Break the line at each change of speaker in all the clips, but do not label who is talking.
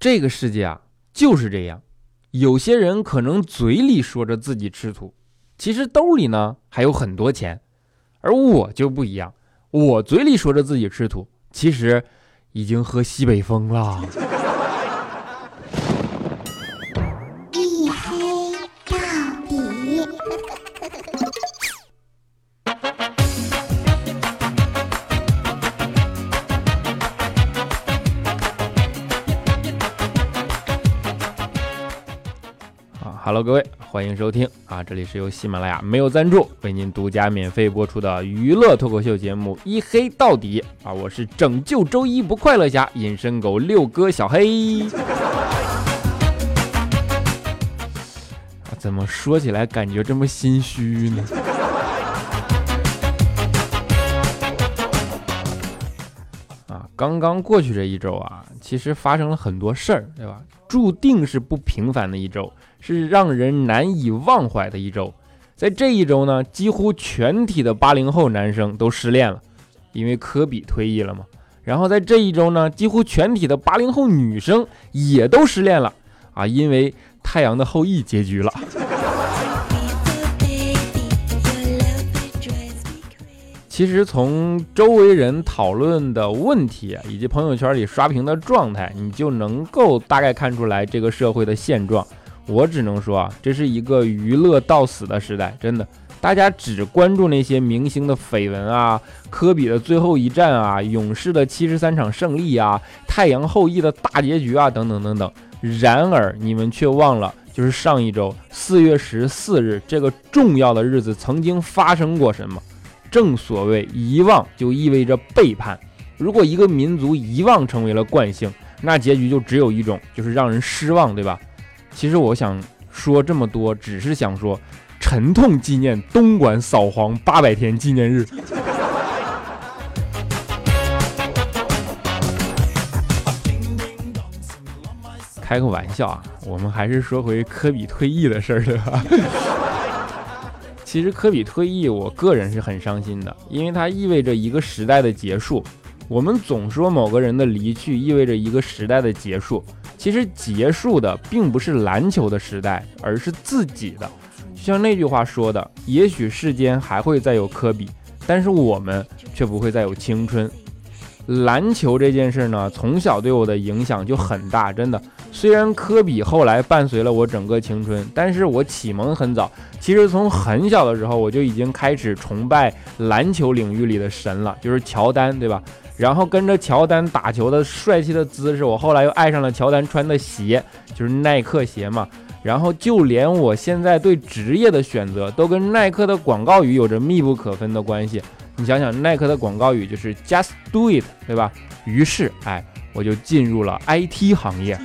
这个世界啊就是这样，有些人可能嘴里说着自己吃土，其实兜里呢还有很多钱，而我就不一样，我嘴里说着自己吃土，其实已经喝西北风了。Hello，各位，欢迎收听啊！这里是由喜马拉雅没有赞助为您独家免费播出的娱乐脱口秀节目《一黑到底》啊！我是拯救周一不快乐侠隐身狗六哥小黑。怎么说起来感觉这么心虚呢？啊，刚刚过去这一周啊，其实发生了很多事儿，对吧？注定是不平凡的一周。是让人难以忘怀的一周，在这一周呢，几乎全体的八零后男生都失恋了，因为科比退役了嘛。然后在这一周呢，几乎全体的八零后女生也都失恋了啊，因为《太阳的后裔》结局了。其实从周围人讨论的问题以及朋友圈里刷屏的状态，你就能够大概看出来这个社会的现状。我只能说啊，这是一个娱乐到死的时代，真的，大家只关注那些明星的绯闻啊，科比的最后一战啊，勇士的七十三场胜利啊，太阳后裔的大结局啊，等等等等。然而，你们却忘了，就是上一周四月十四日这个重要的日子曾经发生过什么。正所谓遗忘就意味着背叛，如果一个民族遗忘成为了惯性，那结局就只有一种，就是让人失望，对吧？其实我想说这么多，只是想说，沉痛纪念东莞扫黄八百天纪念日。开个玩笑啊，我们还是说回科比退役的事儿，对吧？其实科比退役，我个人是很伤心的，因为它意味着一个时代的结束。我们总说某个人的离去意味着一个时代的结束。其实结束的并不是篮球的时代，而是自己的。就像那句话说的：“也许世间还会再有科比，但是我们却不会再有青春。”篮球这件事呢，从小对我的影响就很大，真的。虽然科比后来伴随了我整个青春，但是我启蒙很早。其实从很小的时候，我就已经开始崇拜篮球领域里的神了，就是乔丹，对吧？然后跟着乔丹打球的帅气的姿势，我后来又爱上了乔丹穿的鞋，就是耐克鞋嘛。然后就连我现在对职业的选择，都跟耐克的广告语有着密不可分的关系。你想想，耐克的广告语就是 Just Do It，对吧？于是，哎，我就进入了 IT 行业。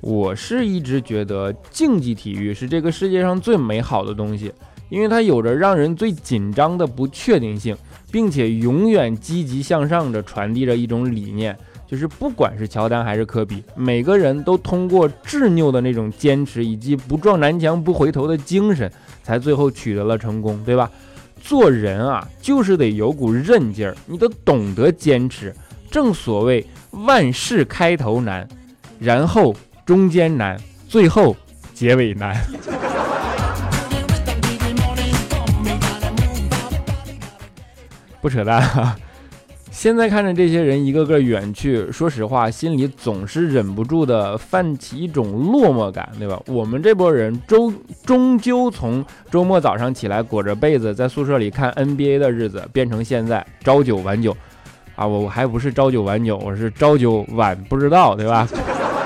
我是一直觉得竞技体育是这个世界上最美好的东西。因为它有着让人最紧张的不确定性，并且永远积极向上着传递着一种理念，就是不管是乔丹还是科比，每个人都通过执拗的那种坚持以及不撞南墙不回头的精神，才最后取得了成功，对吧？做人啊，就是得有股韧劲儿，你得懂得坚持。正所谓万事开头难，然后中间难，最后结尾难。不扯淡啊！现在看着这些人一个个远去，说实话，心里总是忍不住的泛起一种落寞感，对吧？我们这波人终终究从周末早上起来裹着被子在宿舍里看 NBA 的日子，变成现在朝九晚九啊！我我还不是朝九晚九，我是朝九晚不知道，对吧？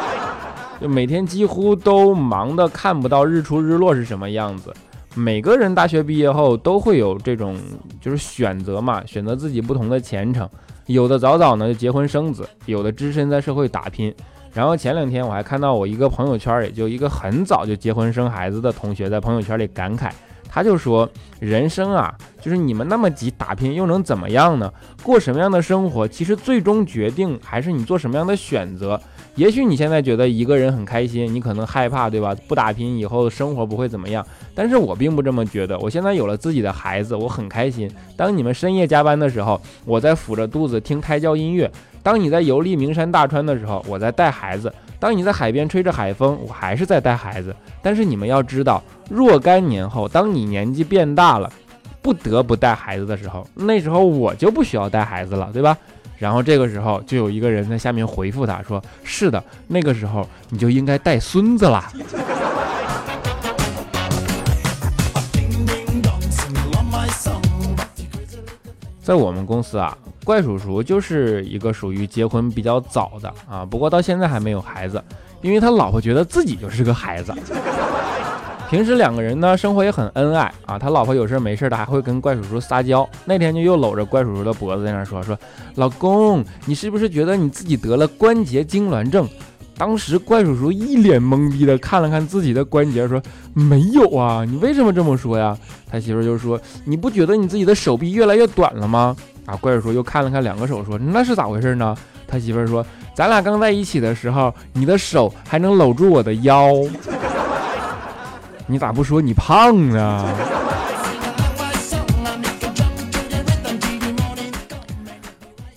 就每天几乎都忙得看不到日出日落是什么样子。每个人大学毕业后都会有这种就是选择嘛，选择自己不同的前程。有的早早呢就结婚生子，有的只身在社会打拼。然后前两天我还看到我一个朋友圈，也就一个很早就结婚生孩子的同学在朋友圈里感慨，他就说：“人生啊，就是你们那么急打拼又能怎么样呢？过什么样的生活，其实最终决定还是你做什么样的选择。也许你现在觉得一个人很开心，你可能害怕，对吧？不打拼以后生活不会怎么样。但是我并不这么觉得。我现在有了自己的孩子，我很开心。当你们深夜加班的时候，我在抚着肚子听胎教音乐；当你在游历名山大川的时候，我在带孩子；当你在海边吹着海风，我还是在带孩子。但是你们要知道，若干年后，当你年纪变大了，不得不带孩子的时候，那时候我就不需要带孩子了，对吧？然后这个时候就有一个人在下面回复他说：“是的，那个时候你就应该带孙子啦。”在我们公司啊，怪叔叔就是一个属于结婚比较早的啊，不过到现在还没有孩子，因为他老婆觉得自己就是个孩子。平时两个人呢，生活也很恩爱啊。他老婆有事没事的还会跟怪叔叔撒娇。那天就又搂着怪叔叔的脖子在那说说：“老公，你是不是觉得你自己得了关节痉挛症？”当时怪叔叔一脸懵逼的看了看自己的关节，说：“没有啊，你为什么这么说呀？”他媳妇就说：“你不觉得你自己的手臂越来越短了吗？”啊，怪叔叔又看了看两个手，说：“那是咋回事呢？”他媳妇说：“咱俩刚在一起的时候，你的手还能搂住我的腰。”你咋不说你胖呢？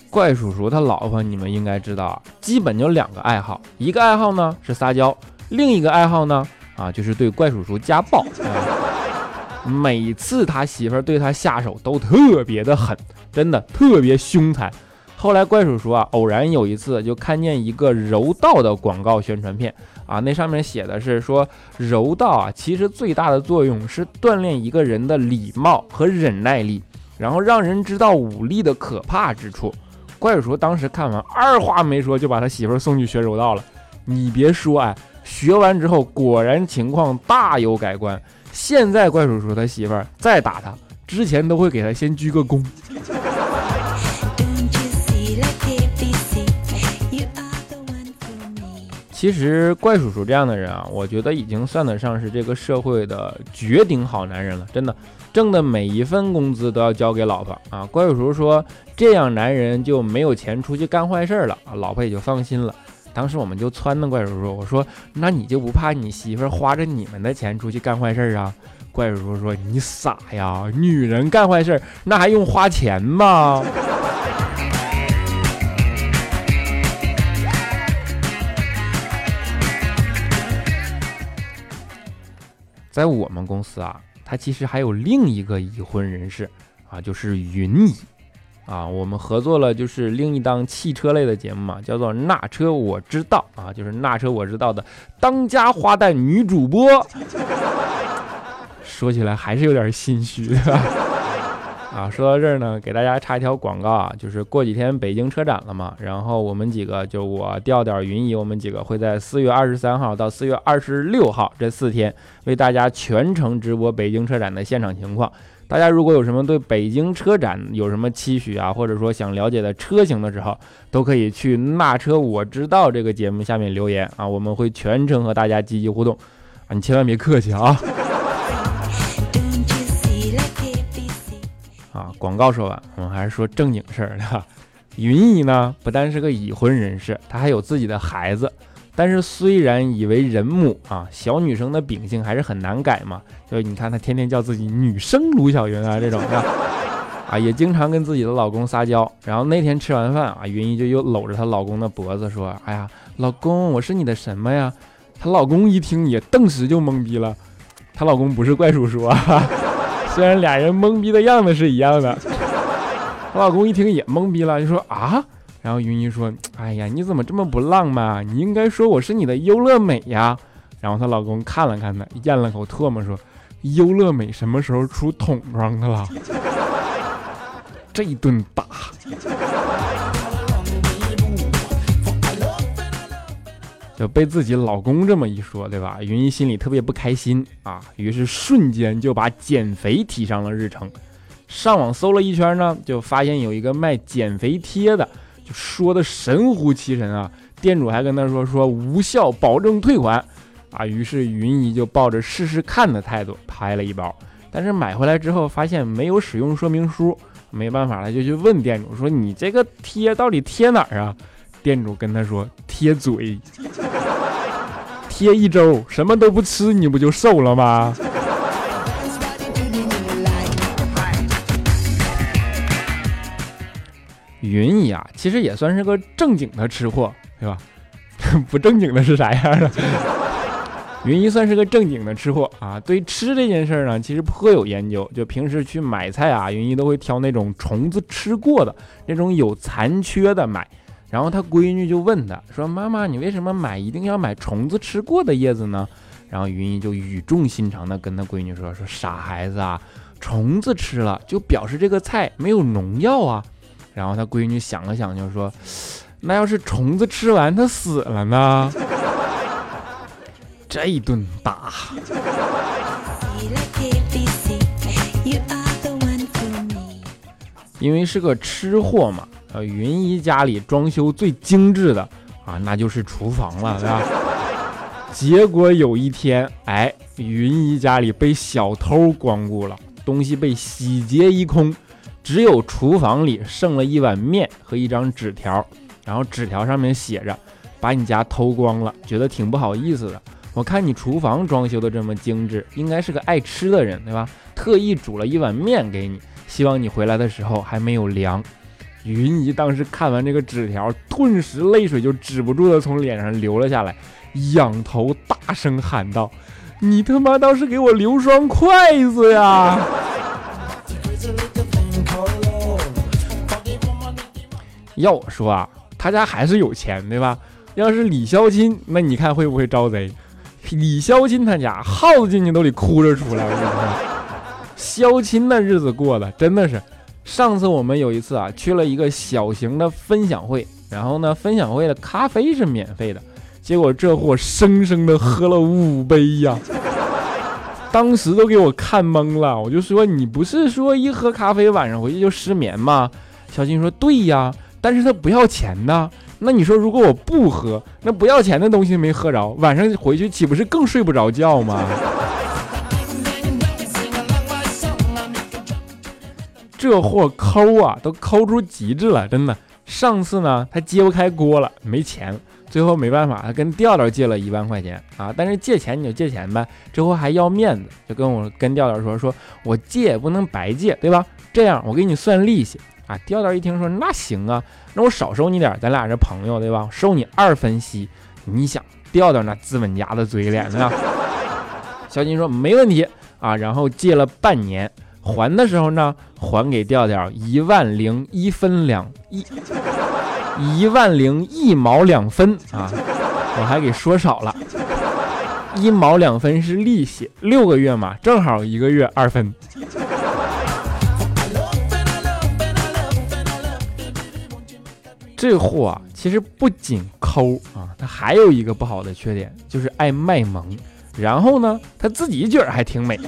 怪叔叔他老婆你们应该知道啊，基本就两个爱好，一个爱好呢是撒娇，另一个爱好呢啊就是对怪叔叔家暴。每次他媳妇对他下手都特别的狠，真的特别凶残。后来怪叔叔啊，偶然有一次就看见一个柔道的广告宣传片啊，那上面写的是说柔道啊，其实最大的作用是锻炼一个人的礼貌和忍耐力，然后让人知道武力的可怕之处。怪叔叔当时看完，二话没说就把他媳妇送去学柔道了。你别说哎，学完之后果然情况大有改观。现在怪叔叔他媳妇儿再打他之前都会给他先鞠个躬。其实怪叔叔这样的人啊，我觉得已经算得上是这个社会的绝顶好男人了。真的，挣的每一分工资都要交给老婆啊。怪叔叔说，这样男人就没有钱出去干坏事了啊，老婆也就放心了。当时我们就撺掇怪叔叔，我说，那你就不怕你媳妇花着你们的钱出去干坏事啊？怪叔叔说，你傻呀，女人干坏事那还用花钱吗？在我们公司啊，他其实还有另一个已婚人士啊，就是云姨啊。我们合作了，就是另一档汽车类的节目嘛，叫做《那车我知道》啊，就是《那车我知道》的当家花旦女主播。说起来还是有点心虚。啊，说到这儿呢，给大家插一条广告啊，就是过几天北京车展了嘛，然后我们几个就我调调云姨，我们几个会在四月二十三号到四月二十六号这四天为大家全程直播北京车展的现场情况。大家如果有什么对北京车展有什么期许啊，或者说想了解的车型的时候，都可以去那车我知道这个节目下面留言啊，我们会全程和大家积极互动啊，你千万别客气啊。啊，广告说完，我们还是说正经事儿的。云姨呢，不但是个已婚人士，她还有自己的孩子。但是虽然已为人母啊，小女生的秉性还是很难改嘛。就你看她天天叫自己女生卢小云啊，这种的啊，也经常跟自己的老公撒娇。然后那天吃完饭啊，云姨就又搂着她老公的脖子说：“哎呀，老公，我是你的什么呀？”她老公一听也顿时就懵逼了。她老公不是怪叔叔啊。虽然俩人懵逼的样子是一样的，我 老公一听也懵逼了，就说啊，然后云姨说，哎呀，你怎么这么不浪漫？你应该说我是你的优乐美呀。然后她老公看了看她，咽了口唾沫，说，优乐美什么时候出桶装的了？这一顿打。就被自己老公这么一说，对吧？云姨心里特别不开心啊，于是瞬间就把减肥提上了日程。上网搜了一圈呢，就发现有一个卖减肥贴的，就说的神乎其神啊。店主还跟他说说无效，保证退款啊。于是云姨就抱着试试看的态度拍了一包，但是买回来之后发现没有使用说明书，没办法了就去问店主说：“你这个贴到底贴哪儿啊？”店主跟他说贴嘴，贴一周什么都不吃，你不就瘦了吗？云姨啊，其实也算是个正经的吃货，对吧？不正经的是啥样的？云姨算是个正经的吃货啊，对吃这件事儿呢，其实颇有研究。就平时去买菜啊，云姨都会挑那种虫子吃过的、那种有残缺的买。然后他闺女就问他说：“妈妈，你为什么买一定要买虫子吃过的叶子呢？”然后云姨就语重心长地跟他闺女说：“说傻孩子啊，虫子吃了就表示这个菜没有农药啊。”然后他闺女想了想就说：“那要是虫子吃完它死了呢？” 这一顿打，因为是个吃货嘛，呃，云姨家里装修最精致的啊，那就是厨房了，对吧？结果有一天，哎，云姨家里被小偷光顾了，东西被洗劫一空，只有厨房里剩了一碗面和一张纸条，然后纸条上面写着：“把你家偷光了，觉得挺不好意思的。”我看你厨房装修的这么精致，应该是个爱吃的人，对吧？特意煮了一碗面给你，希望你回来的时候还没有凉。云姨当时看完这个纸条，顿时泪水就止不住的从脸上流了下来，仰头大声喊道：“你他妈倒是给我留双筷子呀！”要我说啊，他家还是有钱，对吧？要是李孝钦，那你看会不会招贼？李孝钦他家耗子进去都得哭着出来。我跟你说，孝钦的日子过的真的是。上次我们有一次啊，去了一个小型的分享会，然后呢，分享会的咖啡是免费的，结果这货生生的喝了五杯呀，当时都给我看懵了。我就说，你不是说一喝咖啡晚上回去就失眠吗？小金说，对呀，但是他不要钱呢。那你说，如果我不喝，那不要钱的东西没喝着，晚上回去岂不是更睡不着觉吗？这货抠啊，都抠出极致了，真的。上次呢，他揭不开锅了，没钱，最后没办法，他跟调调借了一万块钱啊。但是借钱你就借钱呗，这货还要面子，就跟我跟调调说，说我借也不能白借，对吧？这样我给你算利息。啊，调调一听说那行啊，那我少收你点，咱俩是朋友对吧？收你二分息。你想调调那资本家的嘴脸呢？小金说没问题啊，然后借了半年，还的时候呢，还给调调一万零一分两一一万零一毛两分啊，我还给说少了，一毛两分是利息，六个月嘛，正好一个月二分。这货啊，其实不仅抠啊，他还有一个不好的缺点，就是爱卖萌。然后呢，他自己觉得还挺美。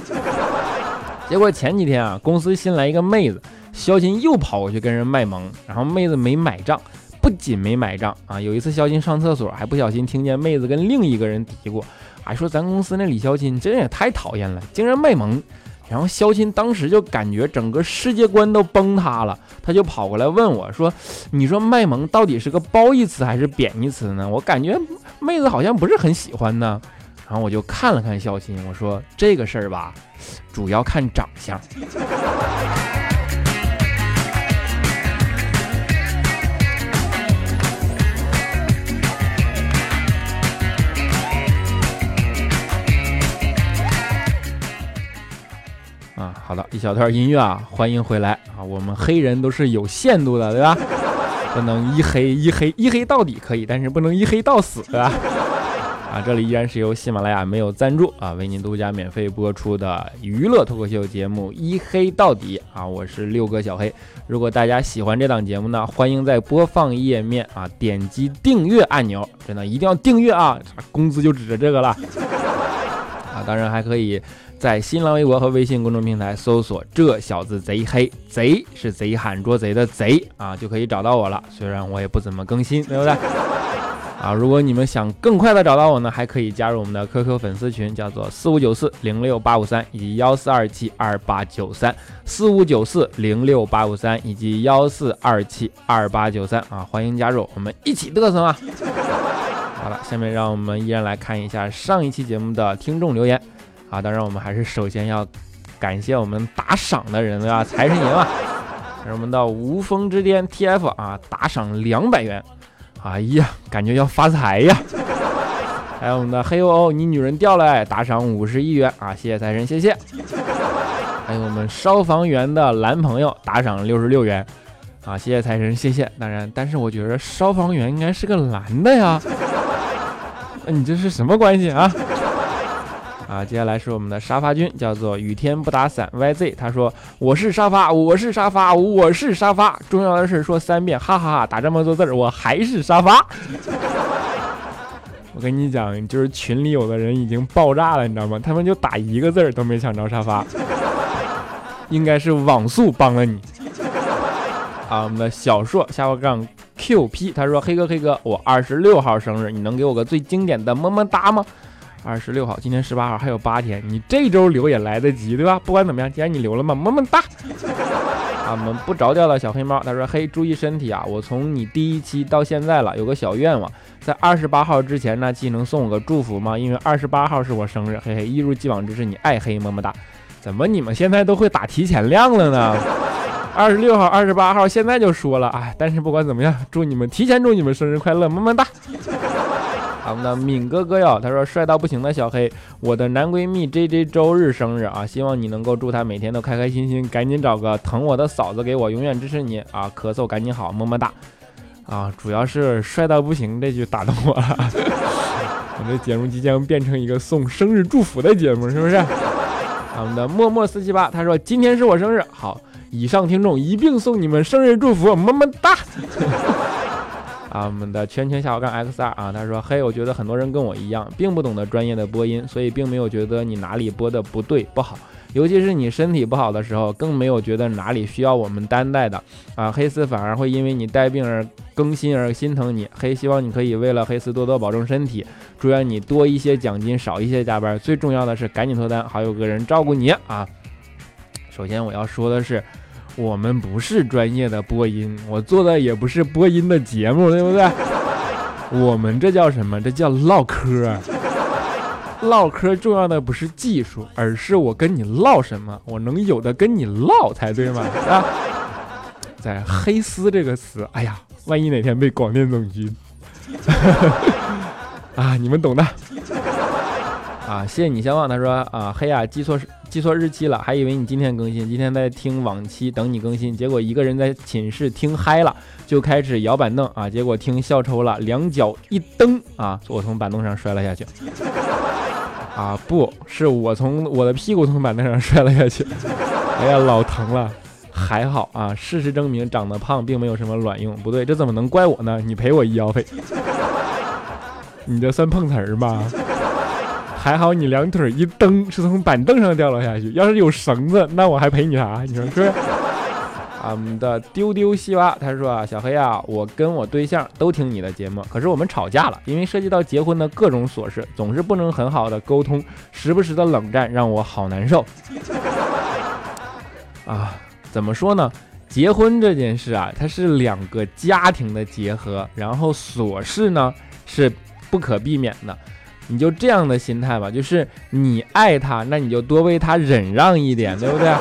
结果前几天啊，公司新来一个妹子，肖金又跑过去跟人卖萌，然后妹子没买账，不仅没买账啊，有一次肖金上厕所还不小心听见妹子跟另一个人嘀咕，还说咱公司那李肖金真也太讨厌了，竟然卖萌。然后肖钦当时就感觉整个世界观都崩塌了，他就跑过来问我说：“你说卖萌到底是个褒义词还是贬义词呢？我感觉妹子好像不是很喜欢呢。”然后我就看了看肖钦，我说：“这个事儿吧，主要看长相。”啊，好的，一小段音乐啊，欢迎回来啊！我们黑人都是有限度的，对吧？不能一黑一黑一黑到底可以，但是不能一黑到死，对吧？这里依然是由喜马拉雅没有赞助啊，为您独家免费播出的娱乐脱口秀节目《一黑到底》啊，我是六哥小黑。如果大家喜欢这档节目呢，欢迎在播放页面啊点击订阅按钮，真的一定要订阅啊，工资就指着这个了啊！当然还可以。在新浪微博和微信公众平台搜索“这小子贼黑”，贼是贼喊捉贼的贼啊，就可以找到我了。虽然我也不怎么更新，对不对？啊，如果你们想更快的找到我呢，还可以加入我们的 QQ 粉丝群，叫做四五九四零六八五三以及幺四二七二八九三四五九四零六八五三以及幺四二七二八九三啊，欢迎加入，我们一起嘚瑟啊！好了，下面让我们依然来看一下上一期节目的听众留言啊，当然我们还是首先要感谢我们打赏的人啊，财神爷啊，是我们的无风之巅 TF 啊，打赏两百元。哎呀，感觉要发财呀！还有我们的黑欧欧，你女人掉了，打赏五十一元啊！谢谢财神，谢谢。还有我们消防员的男朋友打赏六十六元啊！谢谢财神，谢谢。当然，但是我觉得消防员应该是个男的呀，那你这是什么关系啊？啊，接下来是我们的沙发君，叫做雨天不打伞 YZ。他说：“我是沙发，我是沙发，我是沙发。重要的事说三遍，哈哈哈！打这么多字儿，我还是沙发。我跟你讲，就是群里有的人已经爆炸了，你知道吗？他们就打一个字儿都没抢着沙发，应该是网速帮了你。啊，我们的小硕下划杠 QP，他说：黑哥黑哥，我二十六号生日，你能给我个最经典的么么哒吗？”二十六号，今天十八号，还有八天，你这周留也来得及，对吧？不管怎么样，既然你留了嘛，么么哒。啊，我们不着调的小黑猫，他说：“嘿，注意身体啊！我从你第一期到现在了，有个小愿望，在二十八号之前呢，既能送我个祝福吗？因为二十八号是我生日，嘿嘿，一如既往支持你，爱黑么么哒。怎么你们现在都会打提前量了呢？二十六号、二十八号现在就说了，啊，但是不管怎么样，祝你们提前祝你们生日快乐，么么哒。”我们的敏哥哥哟，他说帅到不行的小黑，我的男闺蜜 J J 周日生日啊，希望你能够祝他每天都开开心心，赶紧找个疼我的嫂子给我，永远支持你啊，咳嗽赶紧好，么么哒啊，主要是帅到不行这句打动我了，我们的节目即将变成一个送生日祝福的节目，是不是？我们的默默四七八，他说今天是我生日，好，以上听众一并送你们生日祝福，么么哒。啊，我们的圈圈下划杠 X 二啊，他说：嘿，我觉得很多人跟我一样，并不懂得专业的播音，所以并没有觉得你哪里播的不对不好，尤其是你身体不好的时候，更没有觉得哪里需要我们担待的啊。黑丝反而会因为你带病而更新而心疼你。黑，希望你可以为了黑丝多多保重身体，祝愿你多一些奖金，少一些加班，最重要的是赶紧脱单，好有个人照顾你啊。首先我要说的是。我们不是专业的播音，我做的也不是播音的节目，对不对？我们这叫什么？这叫唠嗑。唠嗑重要的不是技术，而是我跟你唠什么，我能有的跟你唠才对嘛？啊，在黑丝这个词，哎呀，万一哪天被广电总局，啊，你们懂的。啊，谢谢你相望。他说啊，黑啊，记错记错日期了，还以为你今天更新，今天在听往期等你更新，结果一个人在寝室听嗨了，就开始摇板凳啊，结果听笑抽了，两脚一蹬啊，我从板凳上摔了下去。啊，不是我从我的屁股从板凳上摔了下去，哎呀，老疼了。还好啊，事实证明长得胖并没有什么卵用。不对，这怎么能怪我呢？你赔我医药费，你这算碰瓷儿吧？还好你两腿一蹬是从板凳上掉了下去，要是有绳子，那我还赔你啥？你说是不是？我们的丢丢西瓜他说啊，小黑啊，我跟我对象都听你的节目，可是我们吵架了，因为涉及到结婚的各种琐事，总是不能很好的沟通，时不时的冷战，让我好难受。啊，怎么说呢？结婚这件事啊，它是两个家庭的结合，然后琐事呢是不可避免的。你就这样的心态吧，就是你爱他，那你就多为他忍让一点，对不对？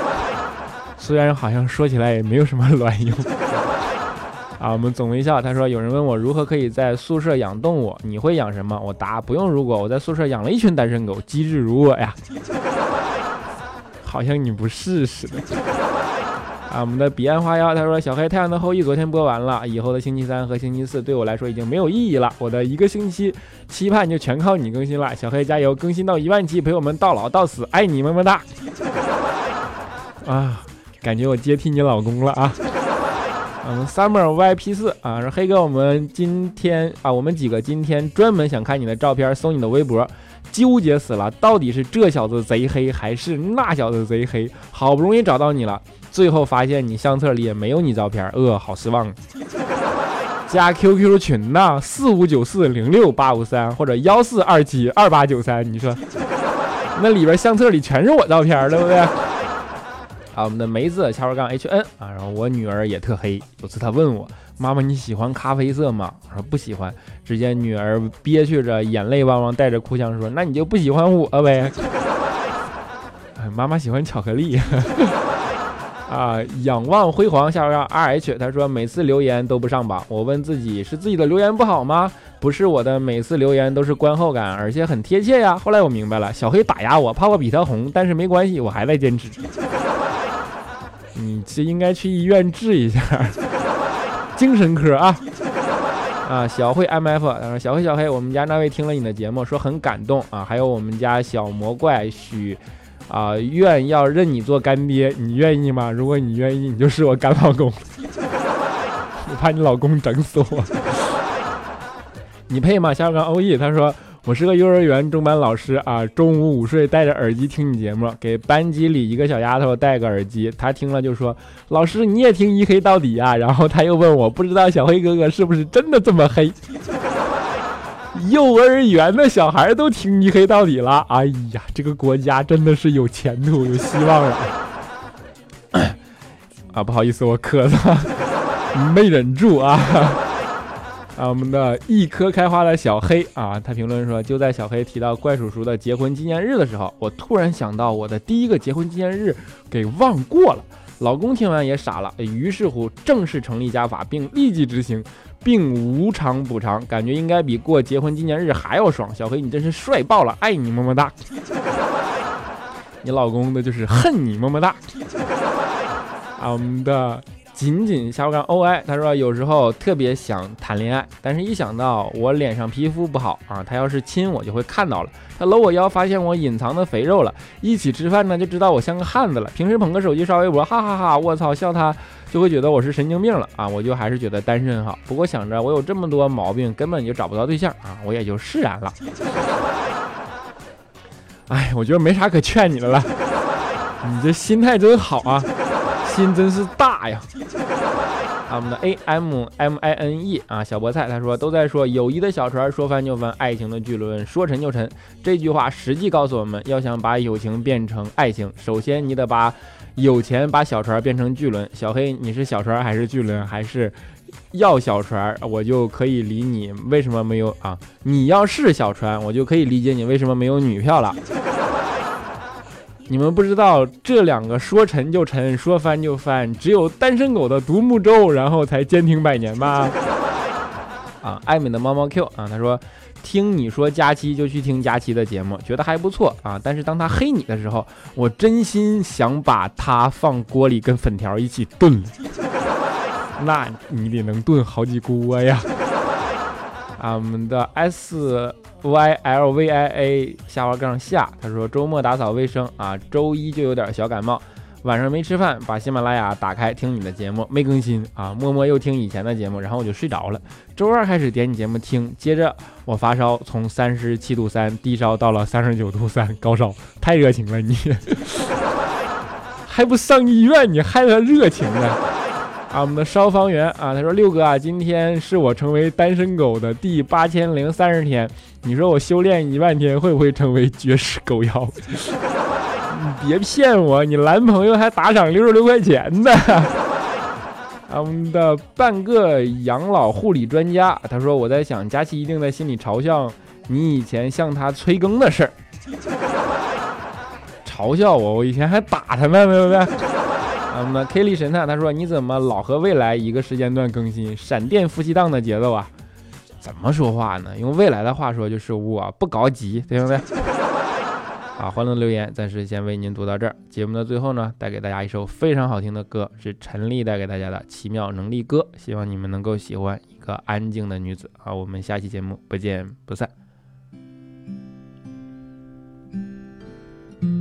虽然好像说起来也没有什么卵用。啊，我们总微笑，他说有人问我如何可以在宿舍养动物，你会养什么？我答不用。如果我在宿舍养了一群单身狗，机智如我呀。好像你不是似的。啊，我们的彼岸花妖他说：“小黑，《太阳的后裔》昨天播完了，以后的星期三和星期四对我来说已经没有意义了。我的一个星期期盼就全靠你更新了，小黑加油，更新到一万期，陪我们到老到死，爱你么么哒！啊，感觉我接替你老公了啊！嗯，summer VIP 四啊，说黑哥，我们今天啊，我们几个今天专门想看你的照片，搜你的微博，纠结死了，到底是这小子贼黑还是那小子贼黑？好不容易找到你了。”最后发现你相册里也没有你照片，呃，好失望。加 QQ 群呐，四五九四零六八五三或者幺四二七二八九三，你说那里边相册里全是我照片，对不对？啊，我们的梅子下边杠 HN 啊，然后我女儿也特黑，有次她问我妈妈你喜欢咖啡色吗？我说不喜欢。只见女儿憋屈着，眼泪汪汪，带着哭腔说：“那你就不喜欢我呗？”，妈妈喜欢巧克力。啊！仰望辉煌，下边杠 R H 他说每次留言都不上榜，我问自己是自己的留言不好吗？不是我的每次留言都是观后感，而且很贴切呀。后来我明白了，小黑打压我，怕我比他红，但是没关系，我还在坚持。你这应该去医院治一下，精神科啊啊！小慧 M F 他说小黑小黑，我们家那位听了你的节目说很感动啊，还有我们家小魔怪许。啊，愿要认你做干爹，你愿意吗？如果你愿意，你就是我干老公。我怕你老公整死我。你配吗？下边欧毅他说我是个幼儿园中班老师啊，中午午睡戴着耳机听你节目，给班级里一个小丫头戴个耳机，她听了就说：“老师你也听一黑到底啊？”然后她又问我，不知道小黑哥哥是不是真的这么黑？幼儿园的小孩都听一黑到底了，哎呀，这个国家真的是有前途、有希望了。啊，不好意思，我咳嗽，没忍住啊。啊，我们的一颗开花的小黑啊，他评论说，就在小黑提到怪叔叔的结婚纪念日的时候，我突然想到我的第一个结婚纪念日给忘过了。老公听完也傻了，于是乎正式成立家法，并立即执行。并无偿补偿，感觉应该比过结婚纪念日还要爽。小黑，你真是帅爆了，爱你么么哒。你老公的就是恨你么么哒。啊，我们的仅仅小刚 OI，他说有时候特别想谈恋爱，但是一想到我脸上皮肤不好啊，他要是亲我就会看到了。他搂我腰，发现我隐藏的肥肉了。一起吃饭呢，就知道我像个汉子了。平时捧个手机刷微博，哈哈哈，我操，笑他。就会觉得我是神经病了啊！我就还是觉得单身好。不过想着我有这么多毛病，根本就找不到对象啊，我也就释然了。哎，我觉得没啥可劝你的了。你这心态真好啊，心真是大呀。啊，我们的 A M M I N E 啊，小菠菜他说都在说友谊的小船说翻就翻，爱情的巨轮说沉就沉。这句话实际告诉我们要想把友情变成爱情，首先你得把。有钱把小船变成巨轮，小黑，你是小船还是巨轮？还是要小船，我就可以理你为什么没有啊？你要是小船，我就可以理解你为什么没有女票了。你们不知道这两个说沉就沉，说翻就翻，只有单身狗的独木舟，然后才坚挺百年吧？啊，爱美的猫猫 Q 啊，他说。听你说佳期就去听佳期的节目，觉得还不错啊。但是当他黑你的时候，我真心想把他放锅里跟粉条一起炖了。那你得能炖好几锅呀。啊，我们的 S Y L V I A 下划杠下，他说周末打扫卫生啊，周一就有点小感冒。晚上没吃饭，把喜马拉雅打开听你的节目，没更新啊，默默又听以前的节目，然后我就睡着了。周二开始点你节目听，接着我发烧，从三十七度三低烧到了 三十九度三高烧，太热情了你，还不上医院，你害他热情呢？啊，我们的消防员啊，他说六哥啊，今天是我成为单身狗的第八千零三十天，你说我修炼一万天会不会成为绝世狗妖？你别骗我，你男朋友还打赏六十六块钱呢。啊我们的半个养老护理专家，他说我在想，佳琪一定在心里嘲笑你以前向他催更的事儿，嘲笑我，我以前还打他们，对不对？我们的 K 力神探他说你怎么老和未来一个时间段更新，闪电夫妻档的节奏啊？怎么说话呢？用未来的话说就是我不着急，对不对？啊，欢乐留言暂时先为您读到这儿。节目的最后呢，带给大家一首非常好听的歌，是陈粒带给大家的《奇妙能力歌》，希望你们能够喜欢一个安静的女子。好，我们下期节目不见不散。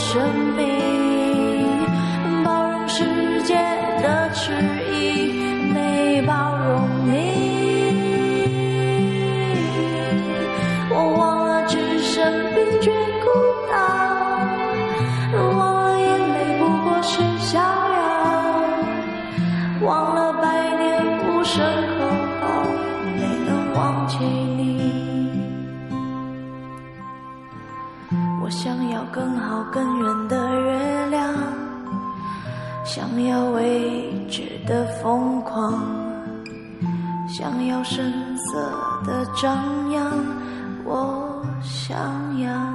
生命，疯狂，想要声色的张扬，我想要。